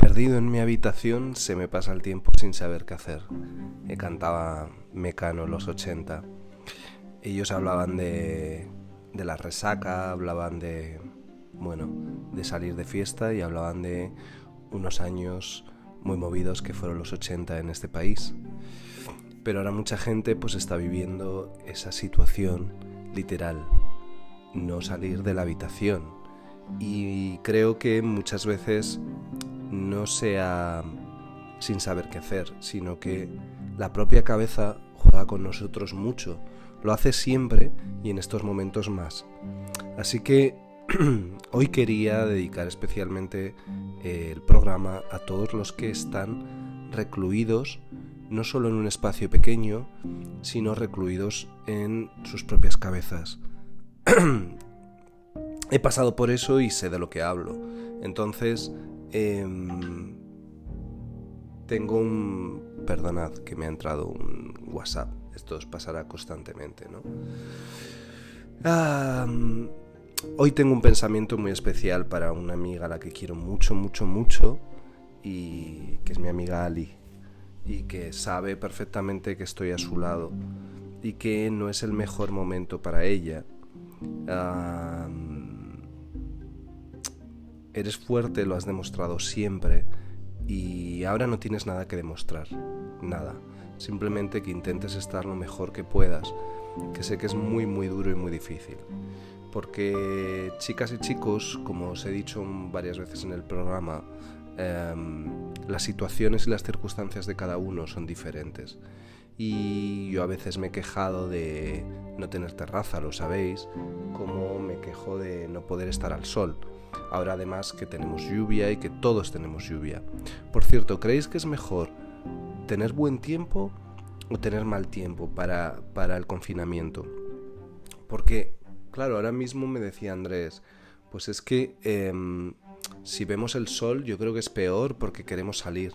Perdido en mi habitación se me pasa el tiempo sin saber qué hacer. Me cantaba Mecano los 80. Ellos hablaban de, de la resaca, hablaban de, bueno, de salir de fiesta y hablaban de unos años muy movidos que fueron los 80 en este país. Pero ahora mucha gente pues está viviendo esa situación literal, no salir de la habitación. Y creo que muchas veces no sea sin saber qué hacer, sino que la propia cabeza juega con nosotros mucho. Lo hace siempre y en estos momentos más. Así que hoy quería dedicar especialmente eh, el programa a todos los que están recluidos no solo en un espacio pequeño, sino recluidos en sus propias cabezas. He pasado por eso y sé de lo que hablo. Entonces, em, tengo un... Perdonad que me ha entrado un WhatsApp. Esto os pasará constantemente, ¿no? hoy tengo un pensamiento muy especial para una amiga a la que quiero mucho, mucho, mucho y que es mi amiga Ali y que sabe perfectamente que estoy a su lado y que no es el mejor momento para ella. Eres fuerte, lo has demostrado siempre y ahora no tienes nada que demostrar, nada. Simplemente que intentes estar lo mejor que puedas, que sé que es muy, muy duro y muy difícil. Porque chicas y chicos, como os he dicho varias veces en el programa, Em, las situaciones y las circunstancias de cada uno son diferentes. Y yo a veces me he quejado de no tener terraza, lo sabéis, como me quejo de no poder estar al sol. Ahora además que tenemos lluvia y que todos tenemos lluvia. Por cierto, ¿creéis que es mejor tener buen tiempo o tener mal tiempo para, para el confinamiento? Porque, claro, ahora mismo me decía Andrés, pues es que em, si vemos el sol, yo creo que es peor porque queremos salir.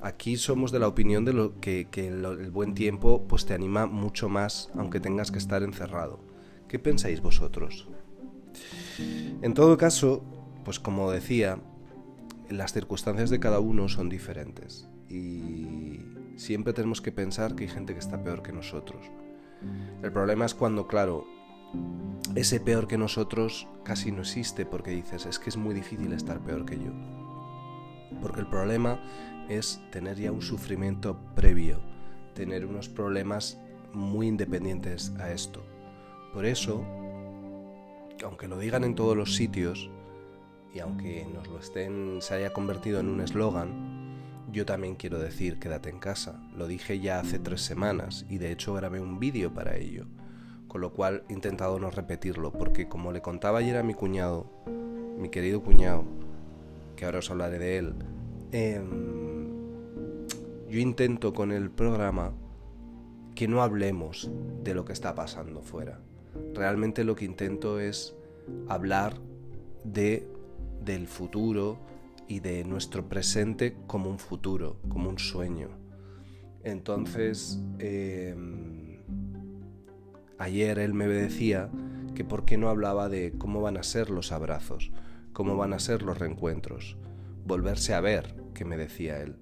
Aquí somos de la opinión de que, el, buen tiempo pues te anima mucho más aunque tengas que estar encerrado. ¿Qué pensáis vosotros? En todo caso, pues como decía, las circunstancias de cada uno son diferentes y siempre tenemos que pensar que hay gente que está peor que nosotros. El problema es cuando, claro, ese peor que nosotros casi no existe porque dices, es que es muy difícil estar peor que yo. Porque el problema es tener ya un sufrimiento previo, tener unos problemas muy independientes a esto. Por eso, aunque lo digan en todos los sitios, y aunque nos lo estén, se haya convertido en un eslogan, yo también quiero decir quédate en casa. Lo dije ya hace tres semanas y de hecho grabé un vídeo para ello con lo cual he intentado no repetirlo, porque como le contaba ayer a mi cuñado, mi querido cuñado, que ahora os hablaré de él, em, yo intento con el programa que no hablemos de lo que está pasando fuera. Realmente lo que intento es hablar de del futuro y de nuestro presente como un futuro, como un sueño. Entonces, em, Ayer él me decía que por qué no hablaba de cómo van a ser los abrazos, cómo van a ser los reencuentros, volverse a ver, que me decía él.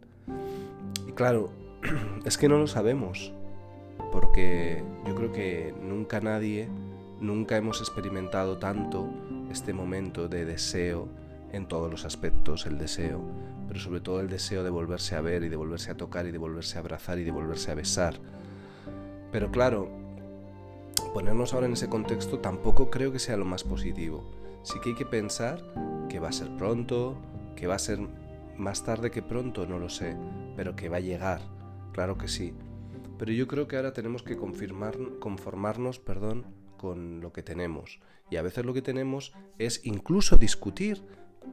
Y claro, es que no lo sabemos, porque yo creo que nunca nadie, nunca hemos experimentado tanto este momento de deseo en todos los aspectos, el deseo, pero sobre todo el deseo de volverse a ver y de volverse a tocar y de volverse a abrazar y de volverse a besar. Pero claro, ponernos ahora en ese contexto tampoco creo que sea lo más positivo. Sí que hay que pensar que va a ser pronto, que va a ser más tarde que pronto, no lo sé, pero que va a llegar, claro que sí. Pero yo creo que ahora tenemos que confirmar, conformarnos perdón, con lo que tenemos. Y a veces lo que tenemos es incluso discutir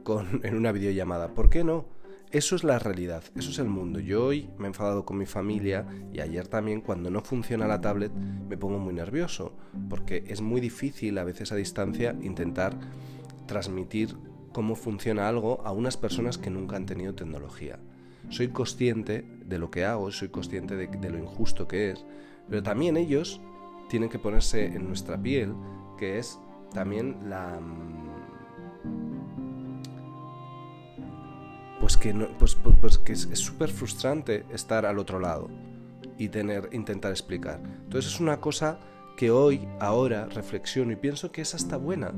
con, en una videollamada. ¿Por qué no? Eso es la realidad, eso es el mundo. Yo hoy me he enfadado con mi familia y ayer también cuando no funciona la tablet me pongo muy nervioso porque es muy difícil a veces a distancia intentar transmitir cómo funciona algo a unas personas que nunca han tenido tecnología. Soy consciente de lo que hago, soy consciente de, de lo injusto que es, pero también ellos tienen que ponerse en nuestra piel, que es también la que, no, pues, pues, pues que es súper frustrante estar al otro lado y tener, intentar explicar. Entonces es una cosa que hoy, ahora, reflexiono y pienso que es hasta buena.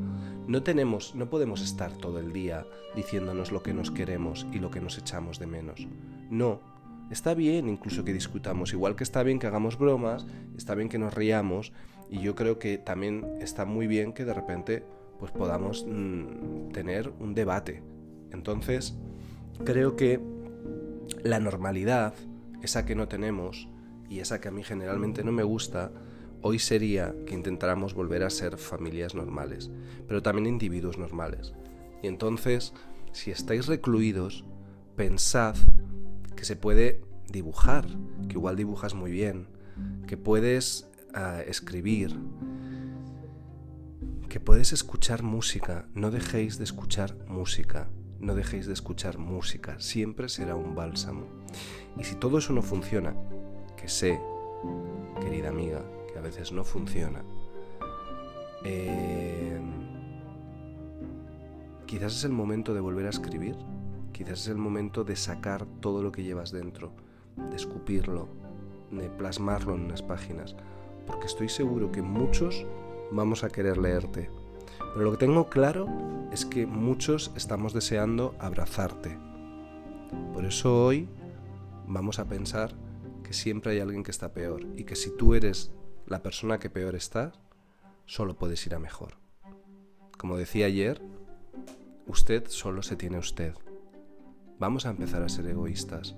No tenemos, no podemos estar todo el día diciéndonos lo que nos queremos y lo que nos echamos de menos. No, está bien incluso que discutamos, igual que está bien que hagamos bromas, está bien que nos riamos y yo creo que también está muy bien que de repente pues podamos mm, tener un debate. Entonces, creo que la normalidad, esa que no tenemos y esa que a mí generalmente no me gusta, hoy sería que intentáramos volver a ser familias normales, pero también individuos normales. Y entonces, si estáis recluidos, pensad que se puede dibujar, que igual dibujas muy bien, que puedes ah, escribir, que puedes escuchar música. No dejéis de escuchar música, no dejéis de escuchar música, siempre será un bálsamo. Y si todo eso no funciona, que sé, querida amiga, que a veces no funciona, eh, quizás es el momento de volver a escribir Quizás es el momento de sacar todo lo que llevas dentro, de escupirlo, de plasmarlo en unas páginas, porque estoy seguro que muchos vamos a querer leerte. Pero lo que tengo claro es que muchos estamos deseando abrazarte. Por eso hoy vamos a pensar que siempre hay alguien que está peor y que si tú eres la persona que peor está, solo puedes ir a mejor. Como decía ayer, usted solo se tiene usted. Vamos a empezar a ser egoístas.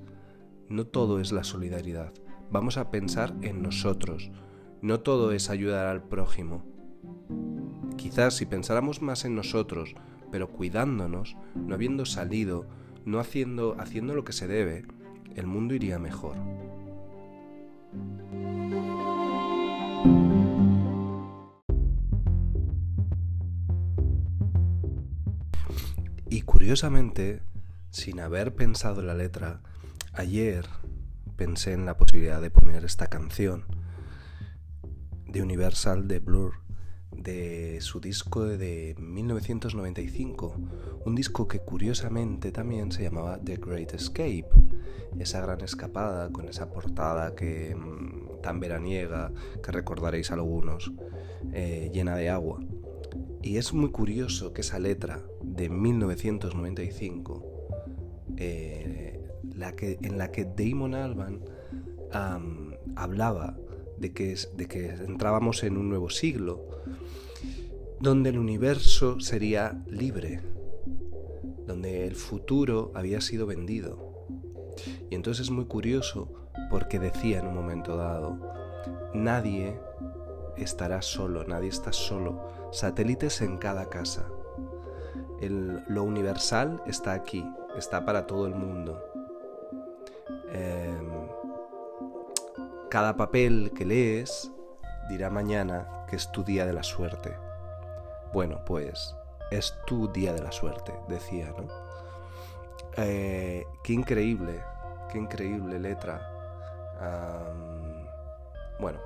No todo es la solidaridad. Vamos a pensar en nosotros. No todo es ayudar al prójimo. Quizás si pensáramos más en nosotros, pero cuidándonos, no habiendo salido, no haciendo, haciendo lo que se debe, el mundo iría mejor. Y curiosamente, sin haber pensado la letra, ayer pensé en la posibilidad de poner esta canción de Universal de Blur de su disco de 1995, un disco que curiosamente también se llamaba The Great Escape, esa gran escapada con esa portada que mm, tan veraniega que recordaréis algunos, eh, llena de agua. Y es muy curioso que esa letra de 1995 eh, la que, en la que Damon Alban hablaba de que, de que entrábamos en un nuevo siglo, donde el universo sería libre, donde el futuro había sido vendido. Y entonces es muy curioso porque decía en un momento dado, nadie estará solo, nadie está solo, satélites en cada casa. lo universal está aquí, está para todo el mundo. Em, cada papel que lees dirá mañana que es tu día de la suerte. Bueno, pues es tu día de la suerte, decía, ¿no? Eh, qué increíble, qué increíble letra. bueno,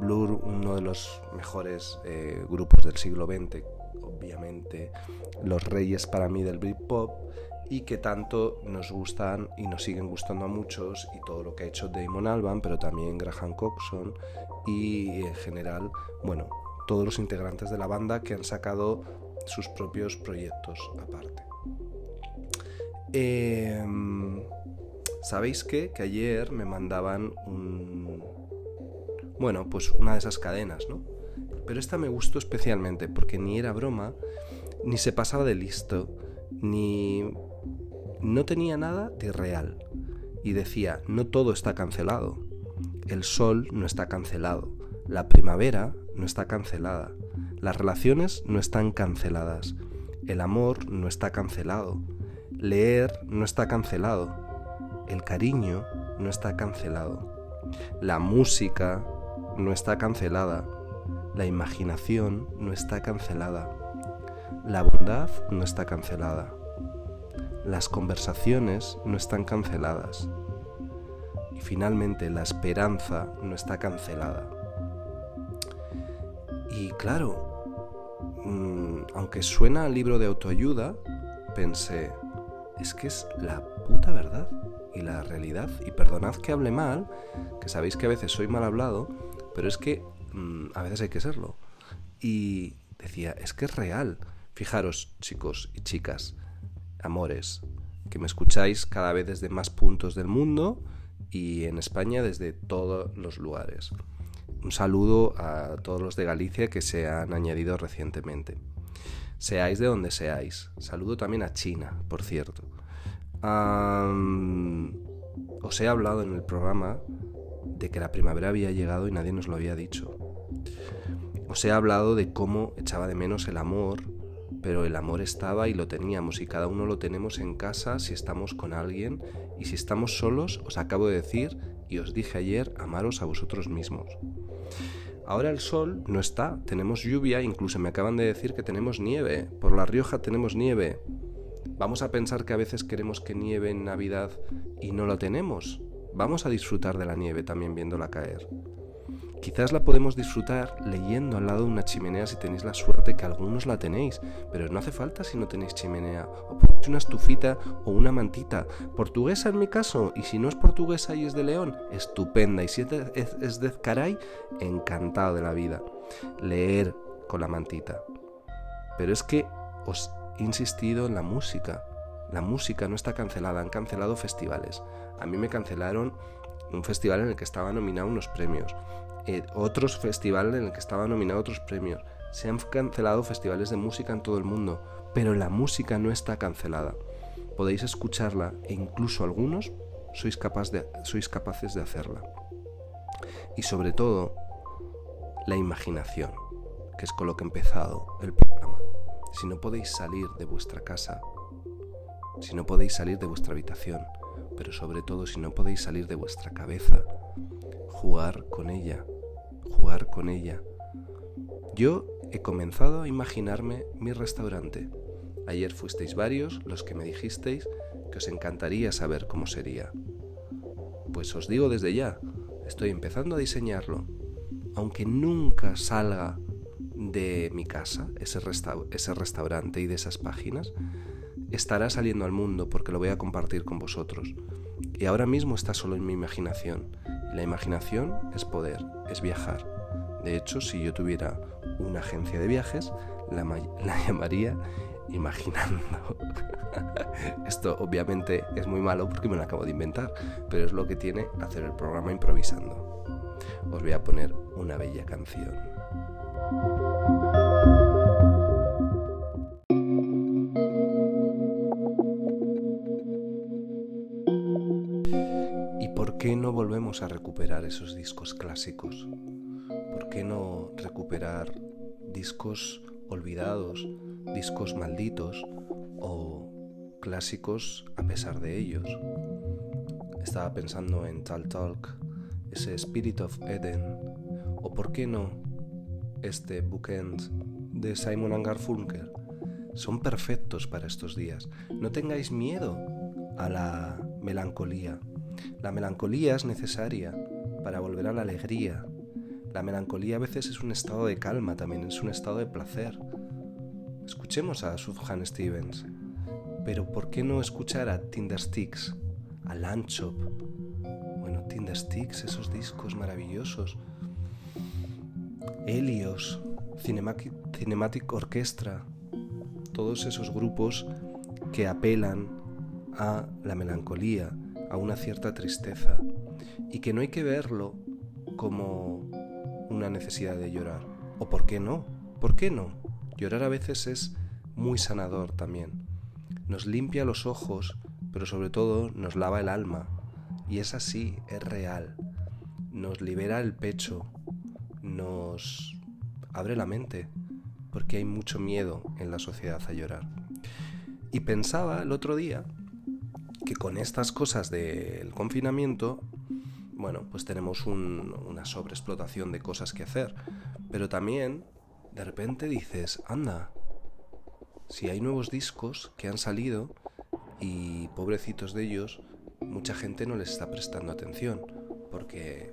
Blur, uno de los mejores eh, grupos del siglo XX, obviamente, los reyes para mí del Britpop, y que tanto nos gustan y nos siguen gustando a muchos y todo lo que ha hecho Damon Alban, pero también Graham Coxon y en general, bueno, todos los integrantes de la banda que han sacado sus propios proyectos aparte. Em, ¿Sabéis? Que ayer me mandaban un... Bueno, pues una de esas cadenas, ¿no? Pero esta me gustó especialmente porque ni era broma, ni se pasaba de listo, ni no tenía nada de real y decía, no todo está cancelado. El sol no está cancelado. La primavera no está cancelada. Las relaciones no están canceladas. El amor no está cancelado. Leer no está cancelado. El cariño no está cancelado. La música no está cancelada. La imaginación no está cancelada. La bondad no está cancelada las conversaciones no están canceladas. Y finalmente la esperanza no está cancelada. Y claro, mm, aunque suena al libro de autoayuda, pensé, es que es la puta verdad y la realidad. Y perdonad que hable mal, que sabéis que a veces soy mal hablado, pero es que mm, a veces hay que serlo. Y decía, es que es real. Fijaros, chicos y chicas, amores, que me escucháis cada vez desde más puntos del mundo y en España desde todos los lugares. Un saludo a todos los de Galicia que se han añadido recientemente. Seáis de donde seáis. Saludo también a China, por cierto. os he hablado en el programa de que la primavera había llegado y nadie nos lo había dicho. Os he hablado de cómo echaba de menos el amor, pero el amor estaba y lo teníamos y cada uno lo tenemos en casa si estamos con alguien y si estamos solos os acabo de decir y os dije ayer amaros a vosotros mismos. Ahora el sol no está, tenemos lluvia, incluso me acaban de decir que tenemos nieve, por La Rioja tenemos nieve. Vamos a pensar que a veces queremos que nieve en Navidad y no lo tenemos. Vamos a disfrutar de la nieve también viéndola caer. Quizás la podemos disfrutar leyendo al lado de una chimenea si tenéis la suerte que algunos la tenéis, pero no hace falta si no tenéis chimenea, o ponéis una estufita o una mantita. Portuguesa en mi caso, y si no es portuguesa y es de León, estupenda, y si es de Caray, encantado de la vida. Leer con la mantita. Pero es que os he insistido en la música. La música no está cancelada, han cancelado festivales. A mí me cancelaron un festival en el que estaba nominado unos premios. Eh, otros festivales en el que estaba nominado otros premios. Se han cancelado festivales de música en todo el mundo, pero la música no está cancelada. Podéis escucharla e incluso algunos sois, capaces de hacerla. Y sobre todo, la imaginación, que es con lo que he empezado el programa. Si no podéis salir de vuestra casa, si no podéis salir de vuestra habitación, pero sobre todo si no podéis salir de vuestra cabeza, jugar con ella, jugar con ella. Yo he comenzado a imaginarme mi restaurante. Ayer fuisteis varios los que me dijisteis que os encantaría saber cómo sería. Pues os digo desde ya, estoy empezando a diseñarlo. Aunque nunca salga de mi casa ese, restaurante y de esas páginas, estará saliendo al mundo porque lo voy a compartir con vosotros. Y ahora mismo está solo en mi imaginación. la imaginación es poder, es viajar. De hecho, si yo tuviera una agencia de viajes, la, la llamaría Imaginando. Esto obviamente es muy malo porque me lo acabo de inventar, pero es lo que tiene hacer el programa improvisando. Os voy a poner una bella canción. qué no volvemos a recuperar esos discos clásicos? ¿Por qué no recuperar discos olvidados, discos malditos o clásicos a pesar de ellos? Estaba pensando en Tal Talk, ese Spirit of Eden, o por qué no este Bookend de Simon Garfunkel. Son perfectos para estos días. No tengáis miedo a la melancolía la melancolía es necesaria para volver a la alegría. La melancolía a veces es un estado de calma también, es un estado de placer. Escuchemos a Sufjan Stevens, pero ¿por qué no escuchar a Tindersticks, a Lanchop? Bueno, Tindersticks, esos discos maravillosos. Helios, Cinematic, Cinematic Orchestra, todos esos grupos que apelan a la melancolía, a una cierta tristeza y que no hay que verlo como una necesidad de llorar. ¿O por qué no? ¿Por qué no? Llorar a veces es muy sanador también. Nos limpia los ojos, pero sobre todo nos lava el alma. Y es así, es real. Nos libera el pecho, nos abre la mente, porque hay mucho miedo en la sociedad a llorar. Y pensaba el otro día que con estas cosas del confinamiento, bueno, pues tenemos una sobreexplotación de cosas que hacer. Pero también, de repente dices, anda, si hay nuevos discos que han salido y pobrecitos de ellos, mucha gente no les está prestando atención porque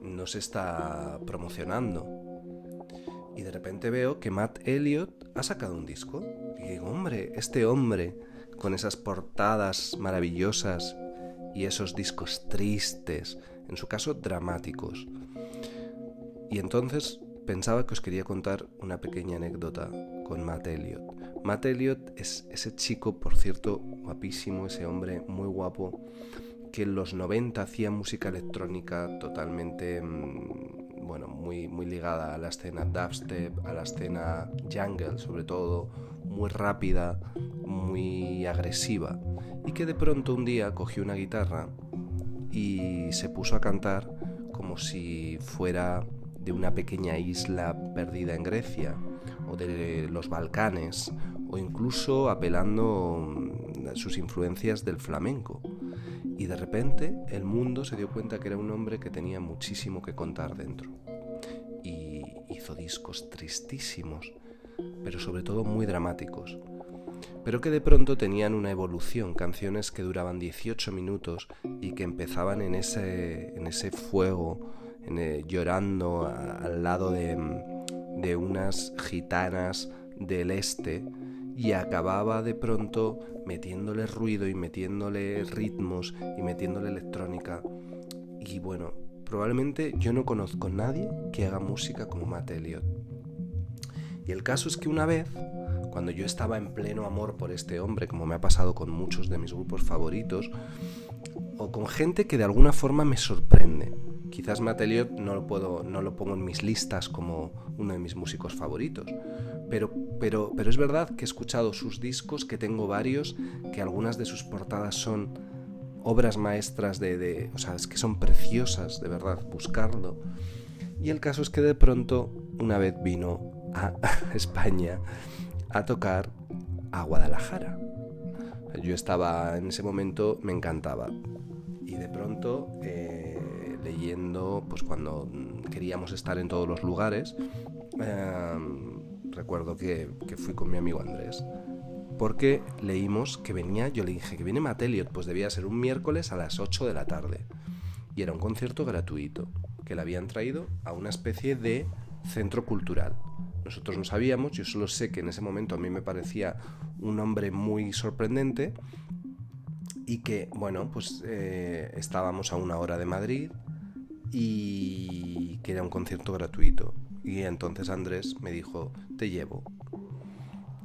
no se está promocionando. Y de repente veo que Matt Elliott ha sacado un disco. Y digo, hombre, este hombre con esas portadas maravillosas y esos discos tristes, en su caso dramáticos. Y entonces pensaba que os quería contar una pequeña anécdota con Matt Elliot. Matt Elliot es ese chico, por cierto, guapísimo, ese hombre muy guapo, que en los 90 hacía música electrónica totalmente, mm, bueno, muy, muy ligada a la escena dubstep, a la escena jungle sobre todo, muy rápida, muy agresiva, y que de pronto un día cogió una guitarra y se puso a cantar como si fuera de una pequeña isla perdida en Grecia o de los Balcanes o incluso apelando mm, a sus influencias del flamenco. Y de repente el mundo se dio cuenta que era un hombre que tenía muchísimo que contar dentro. Y hizo discos tristísimos, pero sobre todo muy dramáticos. Pero que de pronto tenían una evolución, canciones que duraban 18 minutos y que empezaban en ese, en ese fuego, eh, llorando al lado de, de unas gitanas del este y acababa de pronto metiéndole ruido y metiéndole ritmos y metiéndole electrónica. Y bueno, probablemente yo no conozco a nadie que haga música como Matt Elliot. Y el caso es que una vez, cuando yo estaba en pleno amor por este hombre, como me ha pasado con muchos de mis grupos favoritos, o con gente que de alguna forma me sorprende, Quizás Matt no lo, puedo, no lo pongo en mis listas como uno de mis músicos favoritos, pero, pero, pero es verdad que he escuchado sus discos, que tengo varios, que algunas de sus portadas son obras maestras de, de, o sea, es que son preciosas, de verdad, buscarlo. Y el caso es que de pronto una vez vino a España a tocar a Guadalajara. Yo estaba en ese momento, me encantaba. Y de pronto eh, leyendo, pues cuando queríamos estar en todos los lugares, em, recuerdo que, fui con mi amigo Andrés, porque leímos que venía, yo le dije que viene Matt pues debía ser un miércoles a las 8 de la tarde, y era un concierto gratuito, que le habían traído a una especie de centro cultural. Nosotros no sabíamos, yo solo sé que en ese momento a mí me parecía un hombre muy sorprendente y que, bueno, pues eh, estábamos a una hora de Madrid, y que era un concierto gratuito. Y entonces Andrés me dijo, te llevo.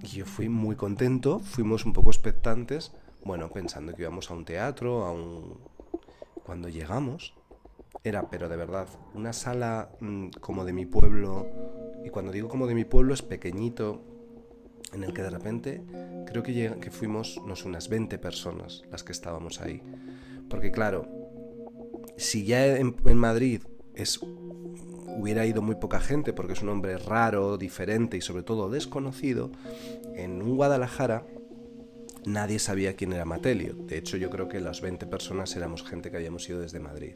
Y yo fui muy contento, fuimos un poco expectantes, bueno, pensando que íbamos a un teatro, a un... Cuando llegamos, era, pero de verdad, una sala mm, como de mi pueblo, y cuando digo como de mi pueblo es pequeñito, en el que de repente creo que, que fuimos unos unas 20 personas las que estábamos ahí. Porque claro, si ya en, Madrid es, hubiera ido muy poca gente porque es un hombre raro, diferente y sobre todo desconocido, en un Guadalajara nadie sabía quién era Matelio. De hecho, yo creo que las 20 personas éramos gente que habíamos ido desde Madrid.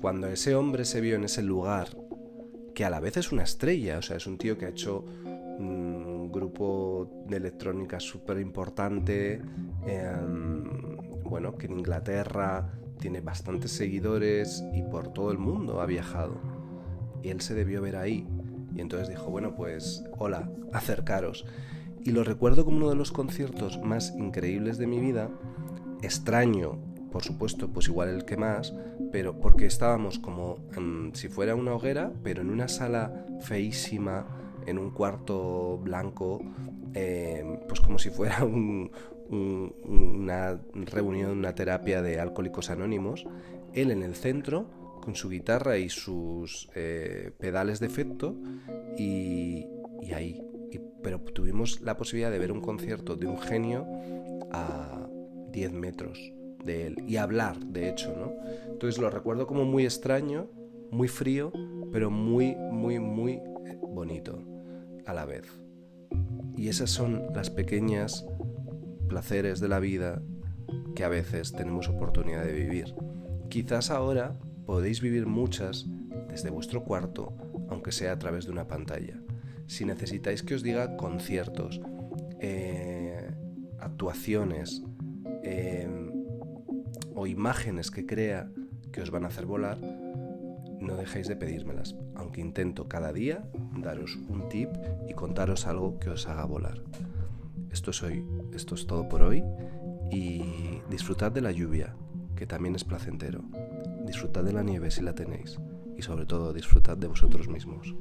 Cuando ese hombre se vio en ese lugar, que a la vez es una estrella, o sea, es un tío que ha hecho un grupo de electrónica súper importante, em, bueno, que en Inglaterra tiene bastantes seguidores y por todo el mundo ha viajado. Y él se debió ver ahí. Y entonces dijo, bueno, pues hola, acercaros. Y lo recuerdo como uno de los conciertos más increíbles de mi vida. Extraño, por supuesto, pues igual el que más, pero porque estábamos como si fuera una hoguera, pero en una sala feísima, en un cuarto blanco, eh, pues como si fuera un, una reunión, una terapia de alcohólicos anónimos, él en el centro con su guitarra y sus eh, pedales de efecto y, ahí. pero tuvimos la posibilidad de ver un concierto de un genio a 10 metros de él y hablar, de hecho, ¿no? Entonces lo recuerdo como muy extraño, muy frío, pero muy, muy, muy bonito a la vez. Y esas son las pequeñas placeres de la vida que a veces tenemos oportunidad de vivir. Quizás ahora podéis vivir muchas desde vuestro cuarto, aunque sea a través de una pantalla. Si necesitáis que os diga conciertos, eh, actuaciones eh, o imágenes que crea que os van a hacer volar, no dejéis de pedírmelas, aunque intento cada día daros un tip y contaros algo que os haga volar. Esto es hoy, esto es todo por hoy y disfrutad de la lluvia, que también es placentero. Disfrutad de la nieve si la tenéis y sobre todo disfrutad de vosotros mismos.